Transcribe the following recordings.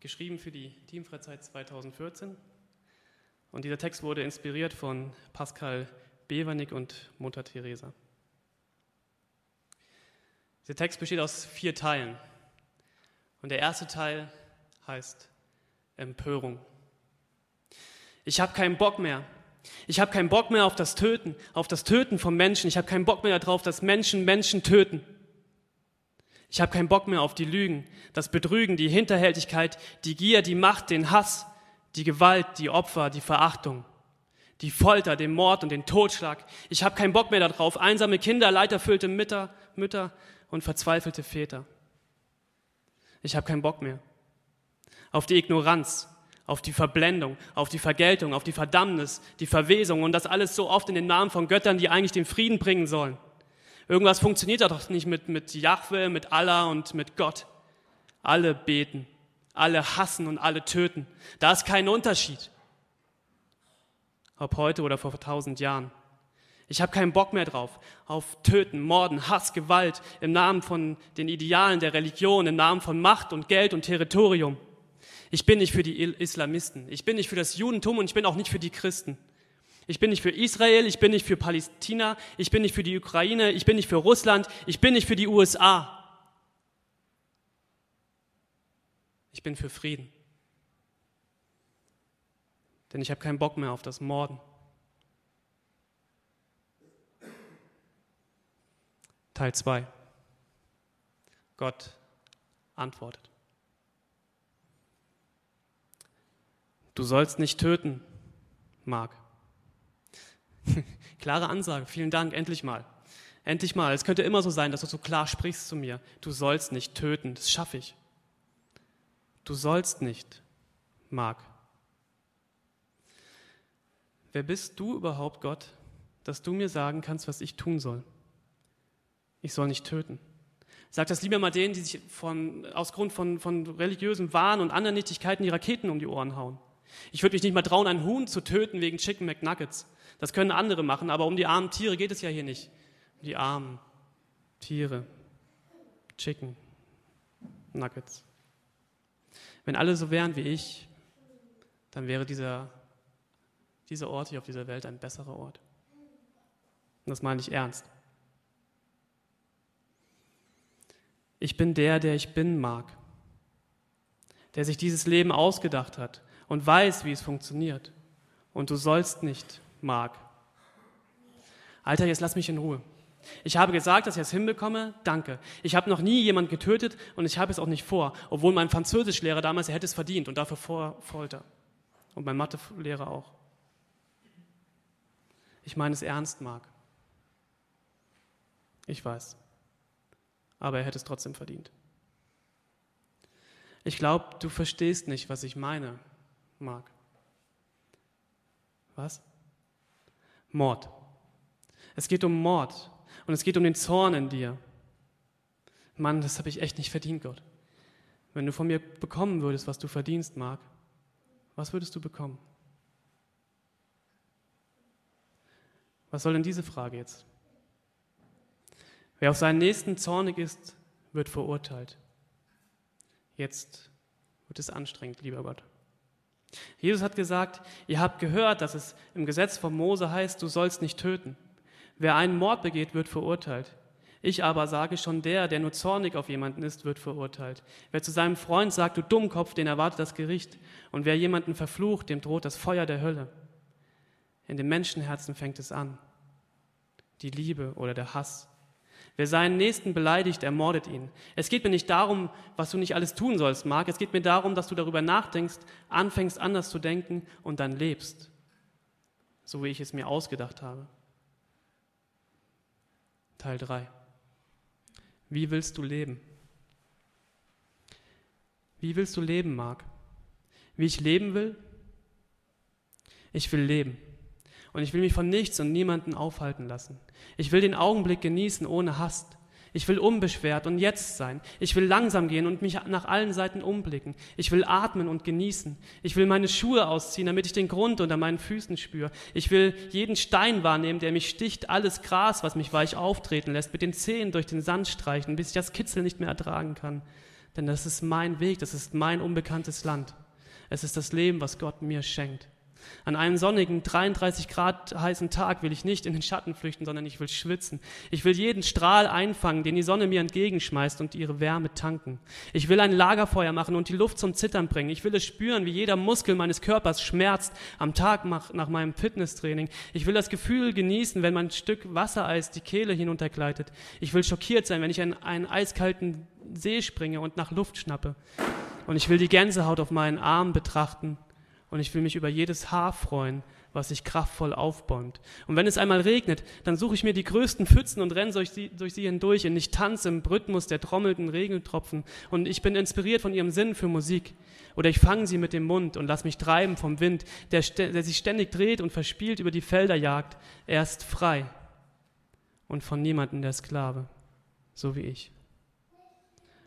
geschrieben für die Teamfreizeit 2014. Und dieser Text wurde inspiriert von Pascal Bevernick und Mutter Teresa. Der Text besteht aus vier Teilen. Und der erste Teil heißt Empörung. Ich habe keinen Bock mehr. Ich habe keinen Bock mehr auf das Töten, auf das Töten von Menschen. Ich habe keinen Bock mehr darauf, dass Menschen Menschen töten. Ich habe keinen Bock mehr auf die Lügen, das Betrügen, die Hinterhältigkeit, die Gier, die Macht, den Hass, die Gewalt, die Opfer, die Verachtung, die Folter, den Mord und den Totschlag. Ich habe keinen Bock mehr darauf, einsame Kinder, leiterfüllte Mütter, Mütter und verzweifelte Väter. Ich habe keinen Bock mehr auf die Ignoranz, auf die Verblendung, auf die Vergeltung, auf die Verdammnis, die Verwesung und das alles so oft in den Namen von Göttern, die eigentlich den Frieden bringen sollen. Irgendwas funktioniert doch nicht mit, mit Jahwe, mit Allah und mit Gott. Alle beten, alle hassen und alle töten. Da ist kein Unterschied. Ob heute oder vor tausend Jahren. Ich habe keinen Bock mehr drauf. Auf Töten, Morden, Hass, Gewalt im Namen von den Idealen der Religion, im Namen von Macht und Geld und Territorium. Ich bin nicht für die Islamisten. Ich bin nicht für das Judentum und ich bin auch nicht für die Christen. Ich bin nicht für Israel, ich bin nicht für Palästina, ich bin nicht für die Ukraine, ich bin nicht für Russland, ich bin nicht für die USA. Ich bin für Frieden. Denn ich habe keinen Bock mehr auf das Morden. Teil 2. Gott antwortet. Du sollst nicht töten, Mark. Klare Ansage, vielen Dank, endlich mal. Endlich mal. Es könnte immer so sein, dass du so klar sprichst zu mir. Du sollst nicht töten, das schaffe ich. Du sollst nicht, Mark. Wer bist du überhaupt, Gott, dass du mir sagen kannst, was ich tun soll? Ich soll nicht töten. Sag das lieber mal denen, die sich von, aus Grund von, von religiösen Wahn und anderen Nichtigkeiten die Raketen um die Ohren hauen. Ich würde mich nicht mal trauen, einen Huhn zu töten wegen Chicken McNuggets. Das können andere machen, aber um die armen Tiere geht es ja hier nicht. Um die armen Tiere. Chicken. Nuggets. Wenn alle so wären wie ich, dann wäre dieser, dieser Ort hier auf dieser Welt ein besserer Ort. Und das meine ich ernst. Ich bin der, der ich bin mag, der sich dieses Leben ausgedacht hat und weiß, wie es funktioniert. Und du sollst nicht mag. Alter, jetzt lass mich in Ruhe. Ich habe gesagt, dass ich es hinbekomme. Danke. Ich habe noch nie jemand getötet und ich habe es auch nicht vor, obwohl mein Französischlehrer damals, er hätte es verdient und dafür vor Folter. Und mein Mathelehrer auch. Ich meine es ernst, Marc. Ich weiß. Aber er hätte es trotzdem verdient. Ich glaube, du verstehst nicht, was ich meine, Marc. Was? Mord. Es geht um Mord und es geht um den Zorn in dir. Mann, das habe ich echt nicht verdient, Gott. Wenn du von mir bekommen würdest, was du verdienst, Marc, was würdest du bekommen? Was soll denn diese Frage jetzt? Wer auf seinen Nächsten zornig ist, wird verurteilt. Jetzt wird es anstrengend, lieber Gott. Jesus hat gesagt, ihr habt gehört, dass es im Gesetz von Mose heißt, du sollst nicht töten. Wer einen Mord begeht, wird verurteilt. Ich aber sage schon, der, der nur zornig auf jemanden ist, wird verurteilt. Wer zu seinem Freund sagt, du Dummkopf, den erwartet das Gericht. Und wer jemanden verflucht, dem droht das Feuer der Hölle. In dem Menschenherzen fängt es an. Die Liebe oder der Hass. Wer seinen Nächsten beleidigt, ermordet ihn. Es geht mir nicht darum, was du nicht alles tun sollst, Marc. Es geht mir darum, dass du darüber nachdenkst, anfängst anders zu denken und dann lebst. So wie ich es mir ausgedacht habe. Teil 3. Wie willst du leben? Wie willst du leben, Marc? Wie ich leben will? Ich will leben. Und ich will mich von nichts und niemanden aufhalten lassen. Ich will den Augenblick genießen ohne Hast. Ich will unbeschwert und jetzt sein. Ich will langsam gehen und mich nach allen Seiten umblicken. Ich will atmen und genießen. Ich will meine Schuhe ausziehen, damit ich den Grund unter meinen Füßen spüre. Ich will jeden Stein wahrnehmen, der mich sticht, alles Gras, was mich weich auftreten lässt, mit den Zehen durch den Sand streichen, bis ich das Kitzel nicht mehr ertragen kann. denn das ist mein Weg, das ist mein unbekanntes Land. Es ist das Leben, was Gott mir schenkt. An einem sonnigen, 33 Grad heißen Tag will ich nicht in den Schatten flüchten, sondern ich will schwitzen. Ich will jeden Strahl einfangen, den die Sonne mir entgegenschmeißt und ihre Wärme tanken. Ich will ein Lagerfeuer machen und die Luft zum Zittern bringen. Ich will es spüren, wie jeder Muskel meines Körpers schmerzt am Tag nach meinem Fitnesstraining. Ich will das Gefühl genießen, wenn mein Stück Wassereis die Kehle hinuntergleitet. Ich will schockiert sein, wenn ich in einen eiskalten See springe und nach Luft schnappe. Und ich will die Gänsehaut auf meinen Armen betrachten und ich will mich über jedes Haar freuen, was sich kraftvoll aufbäumt. Und wenn es einmal regnet, dann suche ich mir die größten Pfützen und renne durch sie, durch sie hindurch und ich tanze im Rhythmus der trommelnden Regeltropfen und ich bin inspiriert von ihrem Sinn für Musik. Oder ich fange sie mit dem Mund und lass mich treiben vom Wind, der, der sich ständig dreht und verspielt über die Felder jagt. Er ist frei und von niemandem der Sklave, so wie ich.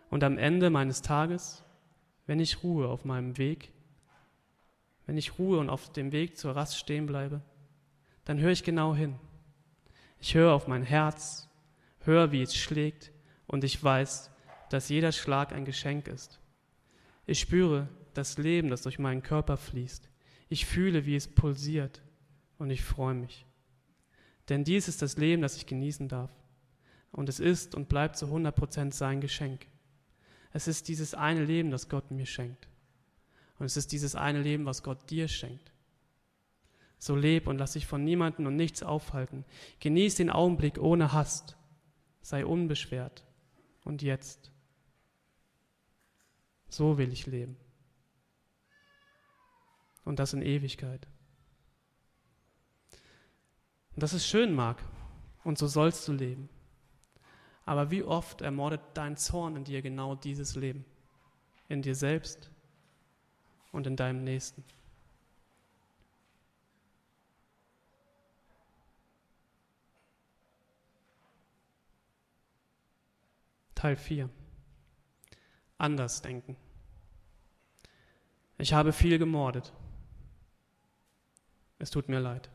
Und am Ende meines Tages, wenn ich ruhe auf meinem Weg, wenn ich ruhe und auf dem Weg zur Rast stehen bleibe, dann höre ich genau hin. Ich höre auf mein Herz, höre, wie es schlägt und ich weiß, dass jeder Schlag ein Geschenk ist. Ich spüre das Leben, das durch meinen Körper fließt. Ich fühle, wie es pulsiert und ich freue mich. Denn dies ist das Leben, das ich genießen darf. Und es ist und bleibt zu 100 Prozent sein Geschenk. Es ist dieses eine Leben, das Gott mir schenkt. Und es ist dieses eine Leben, was Gott dir schenkt. So leb und lass dich von niemandem und nichts aufhalten. Genieß den Augenblick ohne Hast. Sei unbeschwert. Und jetzt. So will ich leben. Und das in Ewigkeit. Und das ist schön, Marc. Und so sollst du leben. Aber wie oft ermordet dein Zorn in dir genau dieses Leben? In dir selbst und in deinem Nächsten. Teil 4. Anders denken. Ich habe viel gemordet. Es tut mir leid.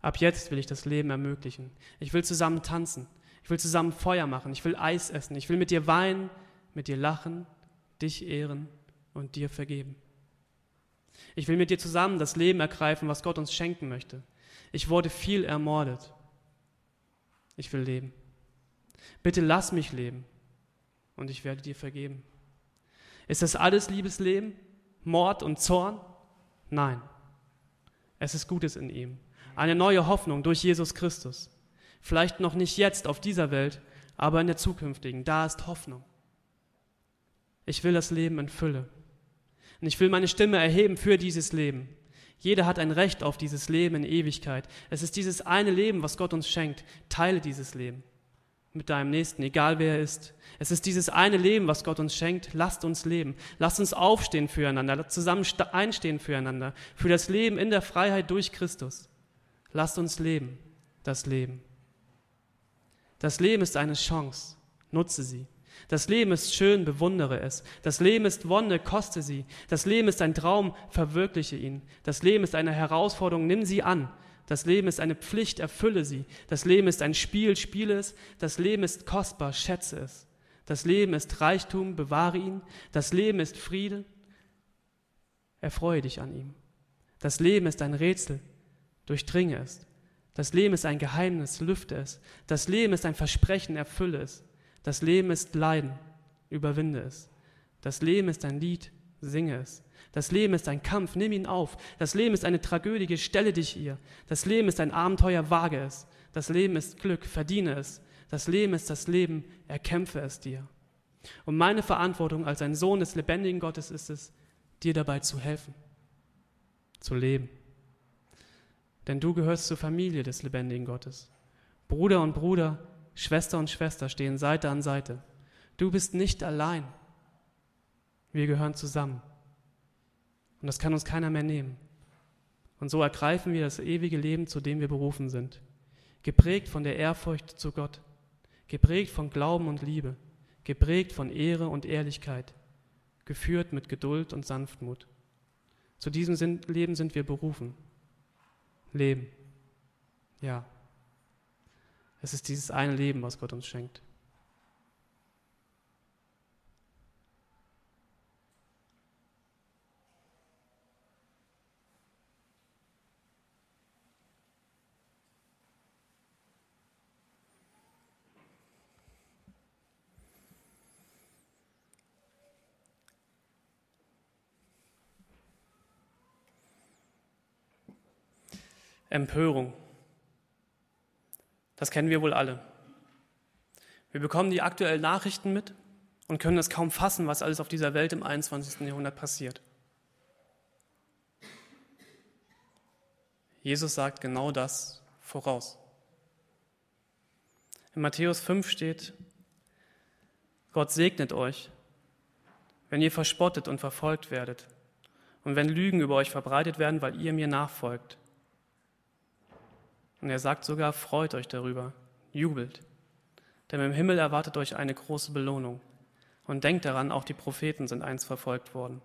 Ab jetzt will ich das Leben ermöglichen. Ich will zusammen tanzen. Ich will zusammen Feuer machen. Ich will Eis essen. Ich will mit dir weinen, mit dir lachen, dich ehren und dir vergeben. Ich will mit dir zusammen das Leben ergreifen, was Gott uns schenken möchte. Ich wurde viel ermordet. Ich will leben. Bitte lass mich leben und ich werde dir vergeben. Ist das alles Liebesleben? Mord und Zorn? Nein. Es ist Gutes in ihm. Eine neue Hoffnung durch Jesus Christus. Vielleicht noch nicht jetzt auf dieser Welt, aber in der zukünftigen. Da ist Hoffnung. Ich will das Leben in Fülle. Und ich will meine Stimme erheben für dieses Leben. Jeder hat ein Recht auf dieses Leben in Ewigkeit. Es ist dieses eine Leben, was Gott uns schenkt. Teile dieses Leben mit deinem Nächsten, egal wer er ist. Es ist dieses eine Leben, was Gott uns schenkt. Lasst uns leben. Lasst uns aufstehen füreinander, zusammen einstehen füreinander, für das Leben in der Freiheit durch Christus. Lasst uns leben, das Leben. Das Leben ist eine Chance. Nutze sie. Das Leben ist schön, bewundere es. Das Leben ist Wonne, koste sie. Das Leben ist ein Traum, verwirkliche ihn. Das Leben ist eine Herausforderung, nimm sie an. Das Leben ist eine Pflicht, erfülle sie. Das Leben ist ein Spiel, spiele es. Das Leben ist kostbar, schätze es. Das Leben ist Reichtum, bewahre ihn. Das Leben ist Friede, erfreue dich an ihm. Das Leben ist ein Rätsel, durchdringe es. Das Leben ist ein Geheimnis, lüfte es. Das Leben ist ein Versprechen, erfülle es. Das Leben ist Leiden, überwinde es. Das Leben ist ein Lied, singe es. Das Leben ist ein Kampf, nimm ihn auf. Das Leben ist eine Tragödie, stelle dich ihr. Das Leben ist ein Abenteuer, wage es. Das Leben ist Glück, verdiene es. Das Leben ist das Leben, erkämpfe es dir. Und meine Verantwortung als ein Sohn des lebendigen Gottes ist es, dir dabei zu helfen, zu leben. Denn du gehörst zur Familie des lebendigen Gottes. Bruder und Bruder, Schwester und Schwester stehen Seite an Seite. Du bist nicht allein. Wir gehören zusammen. Und das kann uns keiner mehr nehmen. Und so ergreifen wir das ewige Leben, zu dem wir berufen sind. Geprägt von der Ehrfurcht zu Gott. Geprägt von Glauben und Liebe. Geprägt von Ehre und Ehrlichkeit. Geführt mit Geduld und Sanftmut. Zu diesem Leben sind wir berufen. Leben. Ja. Es ist dieses eine Leben, was Gott uns schenkt. Empörung. Das kennen wir wohl alle. Wir bekommen die aktuellen Nachrichten mit und können es kaum fassen, was alles auf dieser Welt im 21. Jahrhundert passiert. Jesus sagt genau das voraus. In Matthäus 5 steht, Gott segnet euch, wenn ihr verspottet und verfolgt werdet und wenn Lügen über euch verbreitet werden, weil ihr mir nachfolgt. Und er sagt sogar, freut euch darüber, jubelt, denn im Himmel erwartet euch eine große Belohnung. Und denkt daran, auch die Propheten sind einst verfolgt worden.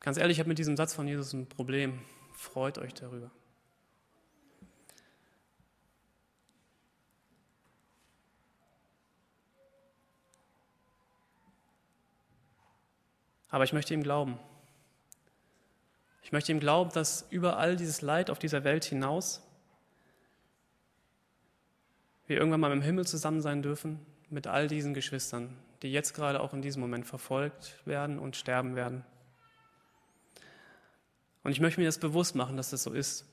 Ganz ehrlich, ich habe mit diesem Satz von Jesus ein Problem. Freut euch darüber. Aber ich möchte ihm glauben. Ich möchte ihm glauben, dass über all dieses Leid auf dieser Welt hinaus wir irgendwann mal im Himmel zusammen sein dürfen mit all diesen Geschwistern, die jetzt gerade auch in diesem Moment verfolgt werden und sterben werden. Und ich möchte mir das bewusst machen, dass das so ist.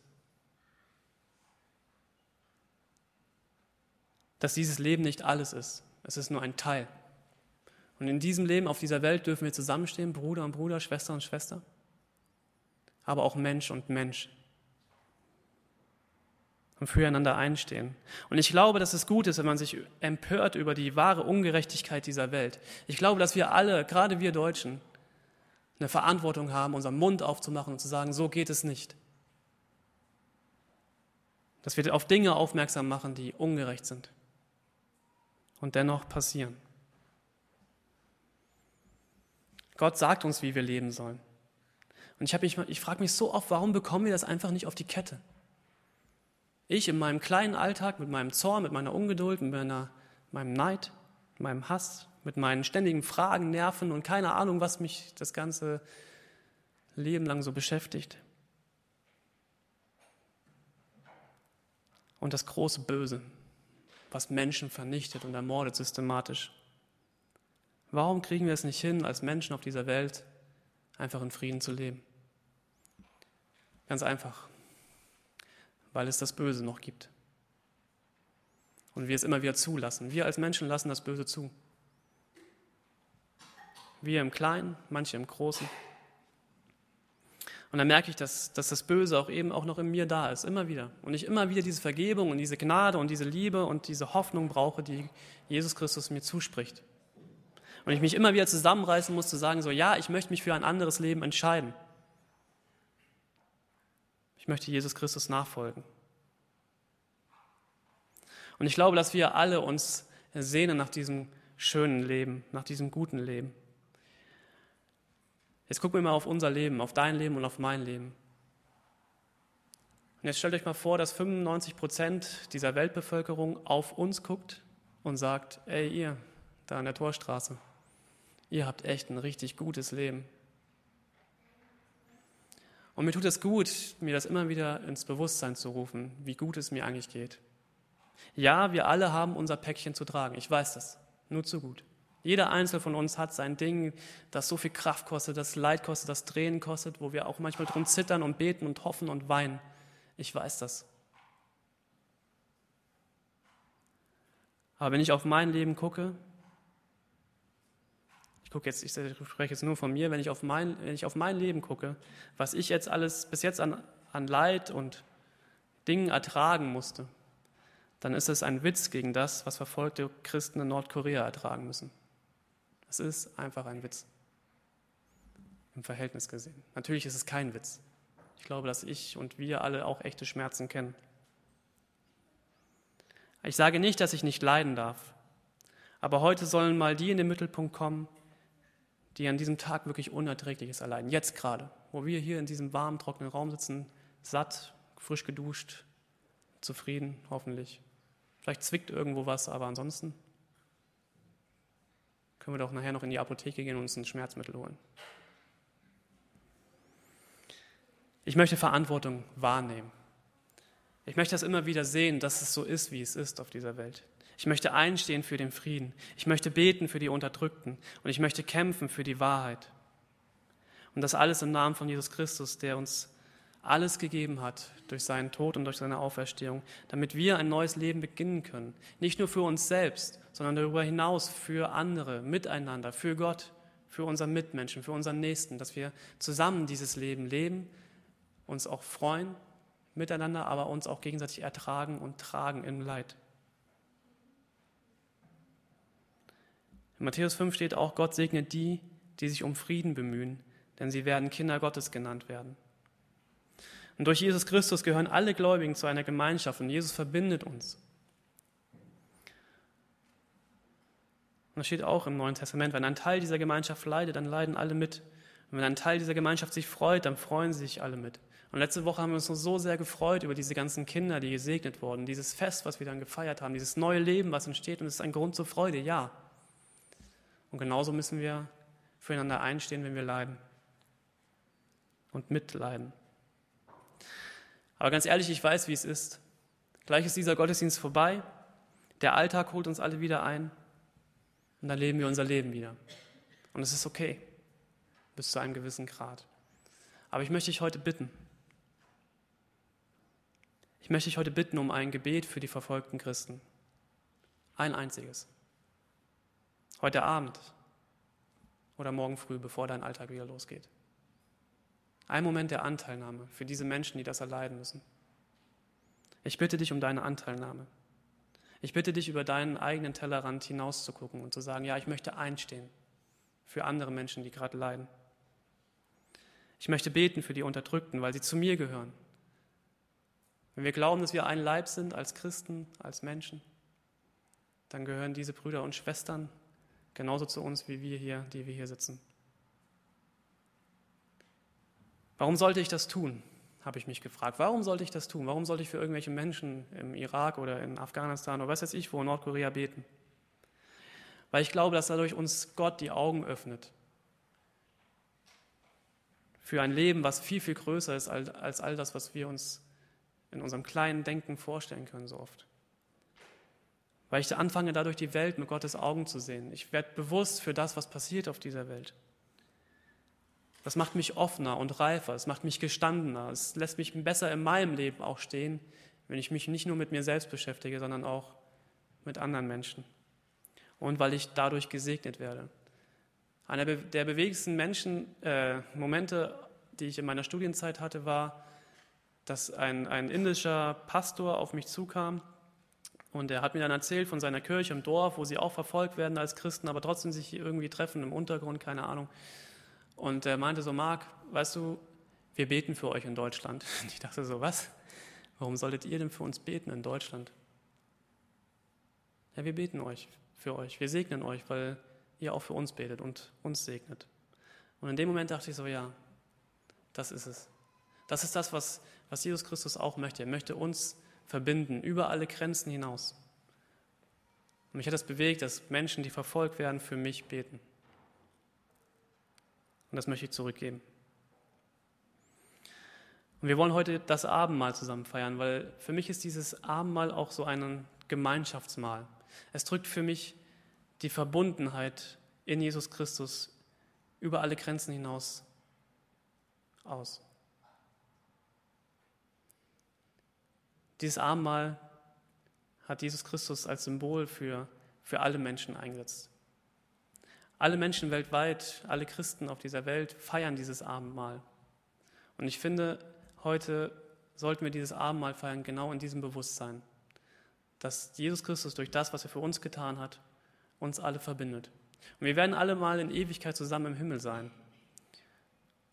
Dass dieses Leben nicht alles ist. Es ist nur ein Teil. Und in diesem Leben, auf dieser Welt, dürfen wir zusammenstehen, Bruder und Bruder, Schwester und Schwester, aber auch Mensch und Mensch. Und füreinander einstehen. Und ich glaube, dass es gut ist, wenn man sich empört über die wahre Ungerechtigkeit dieser Welt. Ich glaube, dass wir alle, gerade wir Deutschen, eine Verantwortung haben, unseren Mund aufzumachen und zu sagen, so geht es nicht. Dass wir auf Dinge aufmerksam machen, die ungerecht sind und dennoch passieren. Gott sagt uns, wie wir leben sollen. Und ich, ich frage mich so oft, warum bekommen wir das einfach nicht auf die Kette? Ich in meinem kleinen Alltag mit meinem Zorn, mit meiner Ungeduld, mit meiner, meinem Neid, meinem Hass, mit meinen ständigen Fragen, Nerven und keine Ahnung, was mich das ganze Leben lang so beschäftigt. Und das große Böse, was Menschen vernichtet und ermordet systematisch. Warum kriegen wir es nicht hin, als Menschen auf dieser Welt einfach in Frieden zu leben? Ganz einfach, weil es das Böse noch gibt. Und wir es immer wieder zulassen. Wir als Menschen lassen das Böse zu. Wir im Kleinen, manche im Großen. Und dann merke ich, dass, dass das Böse auch eben auch noch in mir da ist, immer wieder. Und ich immer wieder diese Vergebung und diese Gnade und diese Liebe und diese Hoffnung brauche, die Jesus Christus mir zuspricht. Und ich mich immer wieder zusammenreißen muss, zu sagen, so, ja, ich möchte mich für ein anderes Leben entscheiden. Ich möchte Jesus Christus nachfolgen. Und ich glaube, dass wir alle uns sehnen nach diesem schönen Leben, nach diesem guten Leben. Jetzt gucken wir mal auf unser Leben, auf dein Leben und auf mein Leben. Und jetzt stellt euch mal vor, dass 95 Prozent dieser Weltbevölkerung auf uns guckt und sagt, ey ihr, da an der Torstraße, ihr habt echt ein richtig gutes Leben. Und mir tut es gut, mir das immer wieder ins Bewusstsein zu rufen, wie gut es mir eigentlich geht. Ja, wir alle haben unser Päckchen zu tragen. Ich weiß das. Nur zu gut. Jeder Einzelne von uns hat sein Ding, das so viel Kraft kostet, das Leid kostet, das Tränen kostet, wo wir auch manchmal drum zittern und beten und hoffen und weinen. Ich weiß das. Aber wenn ich auf mein Leben gucke, gucke jetzt, ich spreche jetzt nur von mir, wenn ich auf mein, wenn ich auf mein Leben gucke, was ich jetzt alles bis jetzt an, an Leid und Dingen ertragen musste, dann ist es ein Witz gegen das, was verfolgte Christen in Nordkorea ertragen müssen. Es ist einfach ein Witz. Im Verhältnis gesehen. Natürlich ist es kein Witz. Ich glaube, dass ich und wir alle auch echte Schmerzen kennen. Ich sage nicht, dass ich nicht leiden darf. Aber heute sollen mal die in den Mittelpunkt kommen, die an diesem Tag wirklich Unerträgliches erleiden. Jetzt gerade, wo wir hier in diesem warmen, trockenen Raum sitzen, satt, frisch geduscht, zufrieden, hoffentlich. Vielleicht zwickt irgendwo was, aber ansonsten können wir doch nachher noch in die Apotheke gehen und uns ein Schmerzmittel holen. Ich möchte Verantwortung wahrnehmen. Ich möchte das immer wieder sehen, dass es so ist, wie es ist auf dieser Welt. Ich möchte einstehen für den Frieden. Ich möchte beten für die Unterdrückten. Und ich möchte kämpfen für die Wahrheit. Und das alles im Namen von Jesus Christus, der uns alles gegeben hat durch seinen Tod und durch seine Auferstehung, damit wir ein neues Leben beginnen können. Nicht nur für uns selbst, sondern darüber hinaus für andere, miteinander, für Gott, für unseren Mitmenschen, für unseren Nächsten, dass wir zusammen dieses Leben leben, uns auch freuen miteinander, aber uns auch gegenseitig ertragen und tragen im Leid. In Matthäus 5 steht auch, Gott segnet die, die sich um Frieden bemühen, denn sie werden Kinder Gottes genannt werden. Und durch Jesus Christus gehören alle Gläubigen zu einer Gemeinschaft und Jesus verbindet uns. Und das steht auch im Neuen Testament, wenn ein Teil dieser Gemeinschaft leidet, dann leiden alle mit. Und wenn ein Teil dieser Gemeinschaft sich freut, dann freuen sich alle mit. Und letzte Woche haben wir uns so sehr gefreut über diese ganzen Kinder, die gesegnet wurden, dieses Fest, was wir dann gefeiert haben, dieses neue Leben, was entsteht. Und es ist ein Grund zur Freude, ja. Und genauso müssen wir füreinander einstehen, wenn wir leiden und mitleiden. Aber ganz ehrlich, ich weiß, wie es ist. Gleich ist dieser Gottesdienst vorbei, der Alltag holt uns alle wieder ein und dann leben wir unser Leben wieder. Und es ist okay, bis zu einem gewissen Grad. Aber ich möchte dich heute bitten, ich möchte dich heute bitten um ein Gebet für die verfolgten Christen. Ein einziges. Heute Abend oder morgen früh, bevor dein Alltag wieder losgeht. Ein Moment der Anteilnahme für diese Menschen, die das erleiden müssen. Ich bitte dich um deine Anteilnahme. Ich bitte dich, über deinen eigenen Tellerrand hinauszugucken und zu sagen, ja, ich möchte einstehen für andere Menschen, die gerade leiden. Ich möchte beten für die Unterdrückten, weil sie zu mir gehören. Wenn wir glauben, dass wir ein Leib sind als Christen, als Menschen, dann gehören diese Brüder und Schwestern genauso zu uns wie wir hier, die wir hier sitzen. Warum sollte ich das tun? habe ich mich gefragt. Warum sollte ich das tun? Warum sollte ich für irgendwelche Menschen im Irak oder in Afghanistan oder was weiß ich wo, in Nordkorea beten? Weil ich glaube, dass dadurch uns Gott die Augen öffnet. Für ein Leben, was viel, viel größer ist als all das, was wir uns in unserem kleinen Denken vorstellen können, so oft. Weil ich anfange, dadurch die Welt mit Gottes Augen zu sehen. Ich werde bewusst für das, was passiert auf dieser Welt. Das macht mich offener und reifer, es macht mich gestandener, es lässt mich besser in meinem Leben auch stehen, wenn ich mich nicht nur mit mir selbst beschäftige, sondern auch mit anderen Menschen. Und weil ich dadurch gesegnet werde. Einer der bewegendsten Menschen, äh, Momente, die ich in meiner Studienzeit hatte, war, dass ein, ein indischer Pastor auf mich zukam und er hat mir dann erzählt von seiner Kirche im Dorf, wo sie auch verfolgt werden als Christen, aber trotzdem sich irgendwie treffen im Untergrund, keine Ahnung. Und er meinte so, Marc, weißt du, wir beten für euch in Deutschland. Und ich dachte so, was? Warum solltet ihr denn für uns beten in Deutschland? Ja, wir beten euch für euch. Wir segnen euch, weil ihr auch für uns betet und uns segnet. Und in dem Moment dachte ich so, ja, das ist es. Das ist das, was, was Jesus Christus auch möchte. Er möchte uns verbinden, über alle Grenzen hinaus. Und mich hat das bewegt, dass Menschen, die verfolgt werden, für mich beten. Und das möchte ich zurückgeben. Und wir wollen heute das Abendmahl zusammen feiern, weil für mich ist dieses Abendmahl auch so ein Gemeinschaftsmahl. Es drückt für mich die Verbundenheit in Jesus Christus über alle Grenzen hinaus aus. Dieses Abendmahl hat Jesus Christus als Symbol für, für alle Menschen eingesetzt. Alle Menschen weltweit, alle Christen auf dieser Welt feiern dieses Abendmahl. Und ich finde, heute sollten wir dieses Abendmahl feiern, genau in diesem Bewusstsein, dass Jesus Christus durch das, was er für uns getan hat, uns alle verbindet. Und wir werden alle mal in Ewigkeit zusammen im Himmel sein.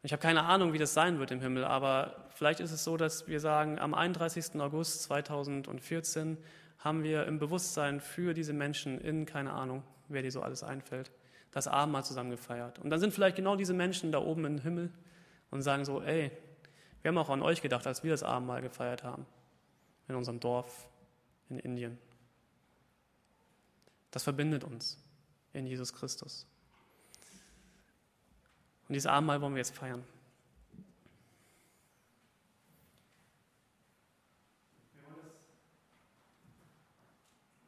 Ich habe keine Ahnung, wie das sein wird im Himmel, aber vielleicht ist es so, dass wir sagen, am 31. August 2014 haben wir im Bewusstsein für diese Menschen in, keine Ahnung, wer dir so alles einfällt, das Abendmahl zusammen gefeiert. Und dann sind vielleicht genau diese Menschen da oben im Himmel und sagen so, ey, wir haben auch an euch gedacht, als wir das Abendmahl gefeiert haben, in unserem Dorf in Indien. Das verbindet uns in Jesus Christus. Und dieses Abendmahl wollen wir jetzt feiern.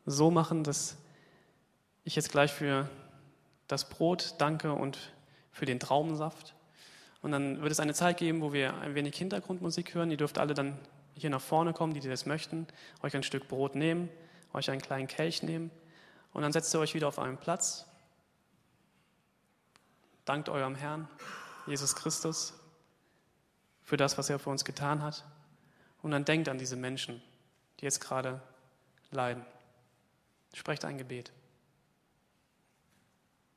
so machen, dass ich jetzt gleich für das Brot danke und für den Traubensaft. Und dann wird es eine Zeit geben, wo wir ein wenig Hintergrundmusik hören. Ihr dürft alle dann hier nach vorne kommen, die, die das möchten, euch ein Stück Brot nehmen, euch einen kleinen Kelch nehmen und dann setzt ihr euch wieder auf einen Platz. Dankt eurem Herrn, Jesus Christus, für das, was er für uns getan hat. Und dann denkt an diese Menschen, die jetzt gerade leiden. Sprecht ein Gebet.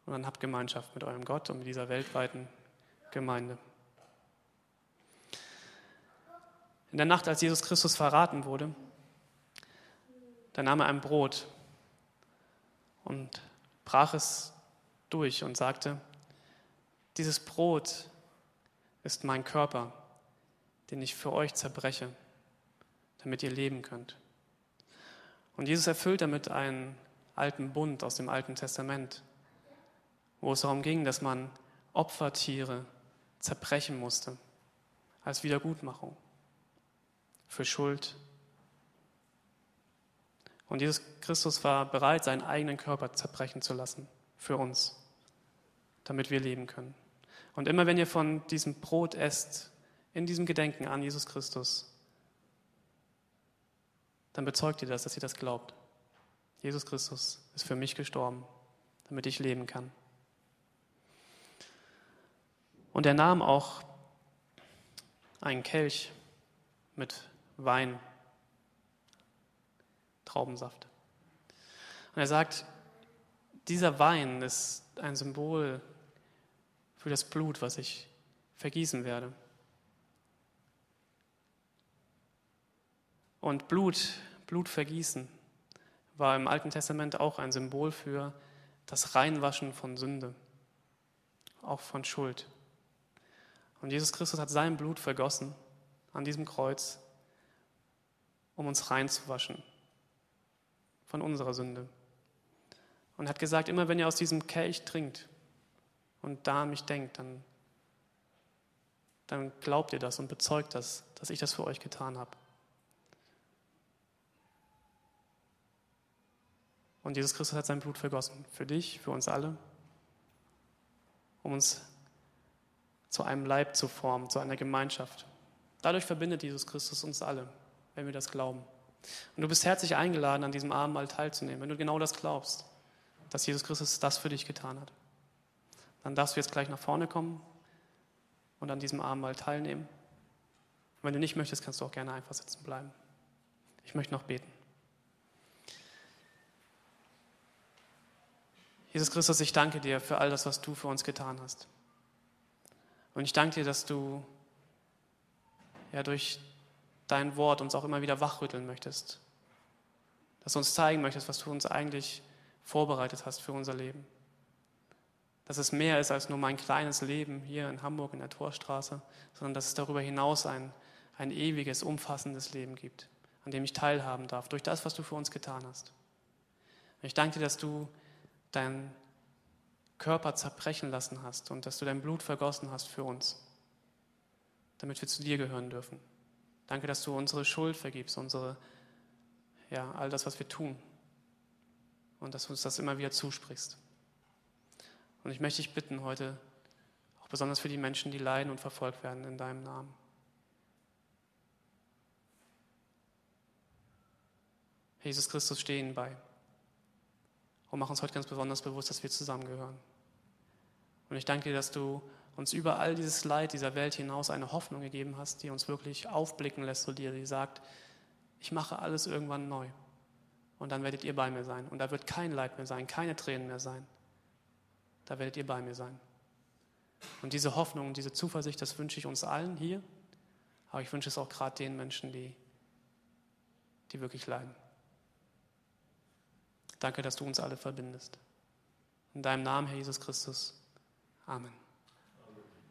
Und dann habt Gemeinschaft mit eurem Gott und mit dieser weltweiten Gemeinde. In der Nacht, als Jesus Christus verraten wurde, da nahm er ein Brot und brach es durch und sagte, dieses Brot ist mein Körper, den ich für euch zerbreche, damit ihr leben könnt. Und Jesus erfüllt damit einen alten Bund aus dem Alten Testament, wo es darum ging, dass man Opfertiere zerbrechen musste als Wiedergutmachung für Schuld. Und Jesus Christus war bereit, seinen eigenen Körper zerbrechen zu lassen für uns, damit wir leben können. Und immer wenn ihr von diesem Brot esst, in diesem Gedenken an Jesus Christus, dann bezeugt ihr das, dass ihr das glaubt. Jesus Christus ist für mich gestorben, damit ich leben kann. Und er nahm auch einen Kelch mit Wein, Traubensaft. Und er sagt, dieser Wein ist ein Symbol für das Blut, was ich vergießen werde. Und Blut, Blut vergießen war im Alten Testament auch ein Symbol für das Reinwaschen von Sünde, auch von Schuld. Und Jesus Christus hat sein Blut vergossen an diesem Kreuz, um uns reinzuwaschen von unserer Sünde. Und hat gesagt, immer wenn ihr aus diesem Kelch trinkt und da an mich denkt, dann, dann glaubt ihr das und bezeugt das, dass ich das für euch getan habe. Und Jesus Christus hat sein Blut vergossen, für dich, für uns alle, um uns zu einem Leib zu formen, zu einer Gemeinschaft. Dadurch verbindet Jesus Christus uns alle, wenn wir das glauben. Und du bist herzlich eingeladen, an diesem Abendmahl teilzunehmen, wenn du genau das glaubst, dass Jesus Christus das für dich getan hat. Dann darfst du jetzt gleich nach vorne kommen und an diesem Abendmahl teilnehmen. Und wenn du nicht möchtest, kannst du auch gerne einfach sitzen bleiben. Ich möchte noch beten. Jesus Christus, ich danke dir für all das, was du für uns getan hast. Und ich danke dir, dass du ja durch dein Wort uns auch immer wieder wachrütteln möchtest. Dass du uns zeigen möchtest, was du uns eigentlich vorbereitet hast für unser Leben. Dass es mehr ist als nur mein kleines Leben hier in Hamburg in der Torstraße, sondern dass es darüber hinaus ein, ein ewiges, umfassendes Leben gibt, an dem ich teilhaben darf, durch das, was du für uns getan hast. Ich danke dir, dass du deinen Körper zerbrechen lassen hast und dass du dein Blut vergossen hast für uns, damit wir zu dir gehören dürfen. Danke, dass du unsere Schuld vergibst, unsere, ja, all das, was wir tun und dass du uns das immer wieder zusprichst. Und ich möchte dich bitten heute, auch besonders für die Menschen, die leiden und verfolgt werden in deinem Namen. Jesus Christus, steh ihnen bei und mach uns heute ganz besonders bewusst, dass wir zusammengehören. Und ich danke dir, dass du uns über all dieses Leid dieser Welt hinaus eine Hoffnung gegeben hast, die uns wirklich aufblicken lässt zu dir, die sagt, ich mache alles irgendwann neu. Und dann werdet ihr bei mir sein. Und da wird kein Leid mehr sein, keine Tränen mehr sein. Da werdet ihr bei mir sein. Und diese Hoffnung, diese Zuversicht, das wünsche ich uns allen hier. Aber ich wünsche es auch gerade den Menschen, die, die wirklich leiden. Danke, dass du uns alle verbindest. In deinem Namen, Herr Jesus Christus. Amen.